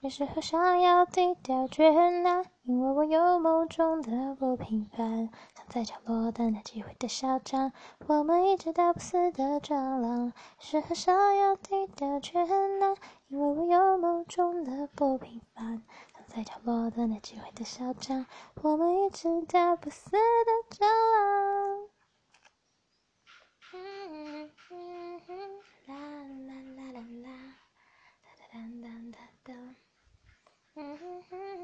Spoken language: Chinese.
有时候想要低调却难，因为我有梦中的不平凡。藏在角落等待机会的嚣张，我们一直打不死的蟑螂。有时候想要低调却难，因为我有梦中的不平凡。藏在角落等待机会的嚣张，我们一直打不死的蟑螂。啦啦啦啦啦，哒哒哒哒哒。Mm-hmm.